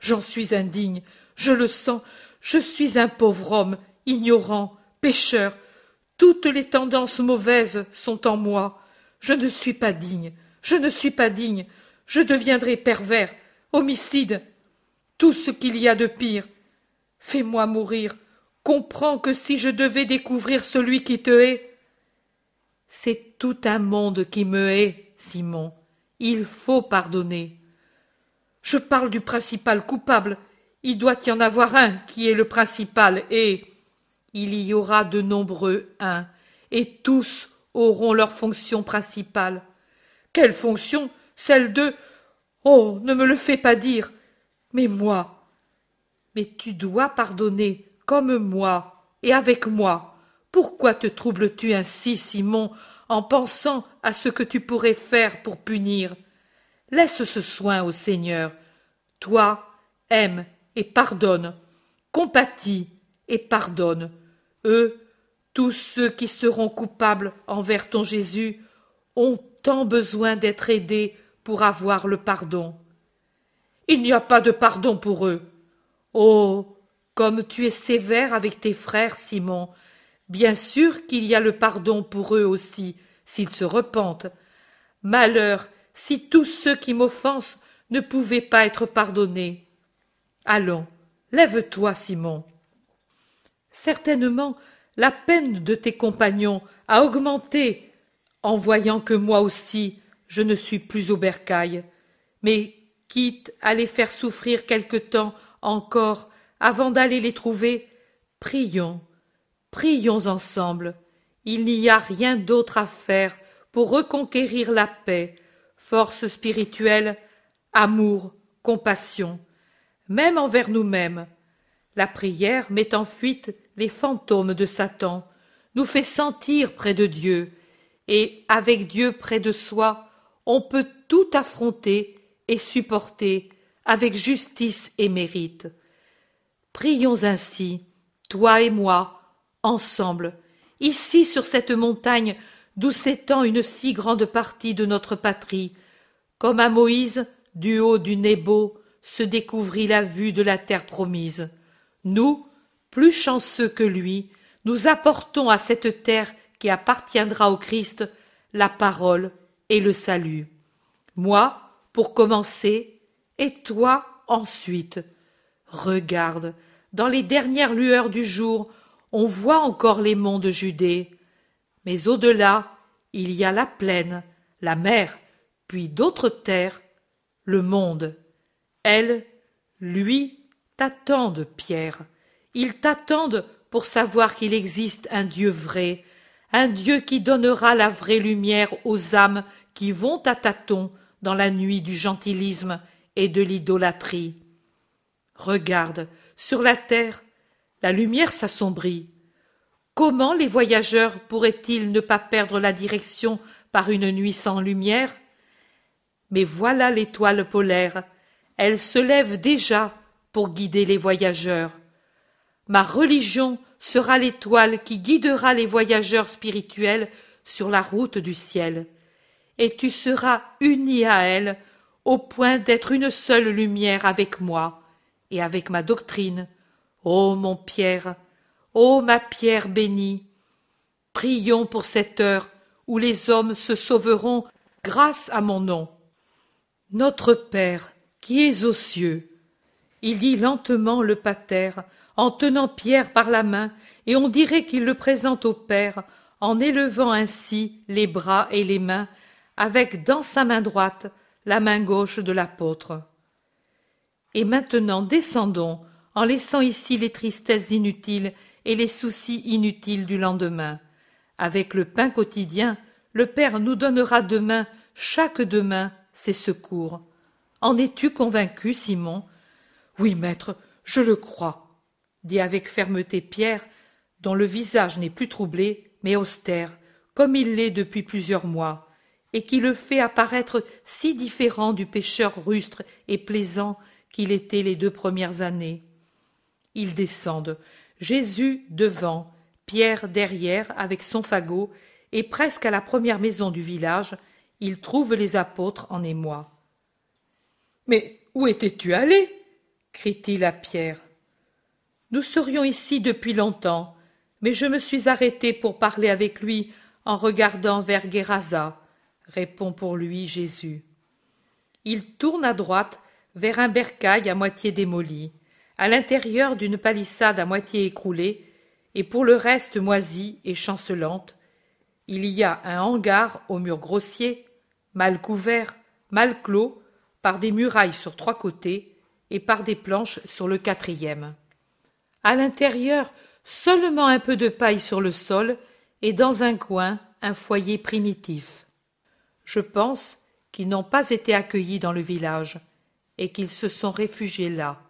J'en suis indigne, je le sens, je suis un pauvre homme, ignorant, pécheur. Toutes les tendances mauvaises sont en moi. Je ne suis pas digne, je ne suis pas digne. Je deviendrai pervers, homicide, tout ce qu'il y a de pire. Fais-moi mourir. Comprends que si je devais découvrir celui qui te hait, c'est tout un monde qui me hait, Simon. Il faut pardonner. Je parle du principal coupable, il doit y en avoir un qui est le principal, et il y aura de nombreux uns, et tous auront leur fonction principale. Quelle fonction? Celle de Oh. Ne me le fais pas dire. Mais moi. Mais tu dois pardonner, comme moi, et avec moi. Pourquoi te troubles tu ainsi, Simon, en pensant à ce que tu pourrais faire pour punir? Laisse ce soin au Seigneur. Toi, aime et pardonne, compatis et pardonne. Eux, tous ceux qui seront coupables envers ton Jésus, ont tant besoin d'être aidés pour avoir le pardon. Il n'y a pas de pardon pour eux. Oh. Comme tu es sévère avec tes frères, Simon, bien sûr qu'il y a le pardon pour eux aussi, s'ils se repentent. Malheur si tous ceux qui m'offensent ne pouvaient pas être pardonnés. Allons, lève-toi, Simon. Certainement, la peine de tes compagnons a augmenté en voyant que moi aussi je ne suis plus au bercail. Mais quitte à les faire souffrir quelque temps encore avant d'aller les trouver, prions, prions ensemble. Il n'y a rien d'autre à faire pour reconquérir la paix, force spirituelle, amour, compassion même envers nous-mêmes. La prière met en fuite les fantômes de Satan, nous fait sentir près de Dieu, et avec Dieu près de soi, on peut tout affronter et supporter avec justice et mérite. Prions ainsi, toi et moi, ensemble, ici sur cette montagne d'où s'étend une si grande partie de notre patrie, comme à Moïse, du haut du Nebo, se découvrit la vue de la terre promise. Nous, plus chanceux que lui, nous apportons à cette terre qui appartiendra au Christ la parole et le salut. Moi, pour commencer, et toi ensuite. Regarde, dans les dernières lueurs du jour, on voit encore les monts de Judée. Mais au-delà, il y a la plaine, la mer, puis d'autres terres, le monde. Elles, lui, t'attendent, Pierre. Ils t'attendent pour savoir qu'il existe un Dieu vrai, un Dieu qui donnera la vraie lumière aux âmes qui vont à tâtons dans la nuit du gentilisme et de l'idolâtrie. Regarde, sur la terre, la lumière s'assombrit. Comment les voyageurs pourraient-ils ne pas perdre la direction par une nuit sans lumière? Mais voilà l'étoile polaire, elle se lève déjà pour guider les voyageurs. Ma religion sera l'étoile qui guidera les voyageurs spirituels sur la route du ciel, et tu seras uni à elle au point d'être une seule lumière avec moi et avec ma doctrine. Ô mon Pierre, ô ma pierre bénie, prions pour cette heure où les hommes se sauveront grâce à mon nom. Notre Père, qui es aux cieux, il dit lentement le pater, en tenant Pierre par la main, et on dirait qu'il le présente au Père, en élevant ainsi les bras et les mains, avec dans sa main droite la main gauche de l'apôtre. Et maintenant descendons, en laissant ici les tristesses inutiles et les soucis inutiles du lendemain. Avec le pain quotidien, le Père nous donnera demain, chaque demain, ses secours. En es-tu convaincu, Simon? Oui, maître, je le crois, dit avec fermeté Pierre, dont le visage n'est plus troublé, mais austère, comme il l'est depuis plusieurs mois, et qui le fait apparaître si différent du pêcheur rustre et plaisant qu'il était les deux premières années. Ils descendent, Jésus devant, Pierre derrière avec son fagot, et presque à la première maison du village, ils trouvent les apôtres en émoi. Mais où étais-tu allé? crie-t-il à Pierre. Nous serions ici depuis longtemps, mais je me suis arrêté pour parler avec lui en regardant vers Guérasa, répond pour lui Jésus. Il tourne à droite vers un bercail à moitié démoli, à l'intérieur d'une palissade à moitié écroulée, et pour le reste moisie et chancelante, il y a un hangar aux murs grossiers, mal couvert, mal clos, par des murailles sur trois côtés et par des planches sur le quatrième. À l'intérieur, seulement un peu de paille sur le sol et dans un coin un foyer primitif. Je pense qu'ils n'ont pas été accueillis dans le village et qu'ils se sont réfugiés là.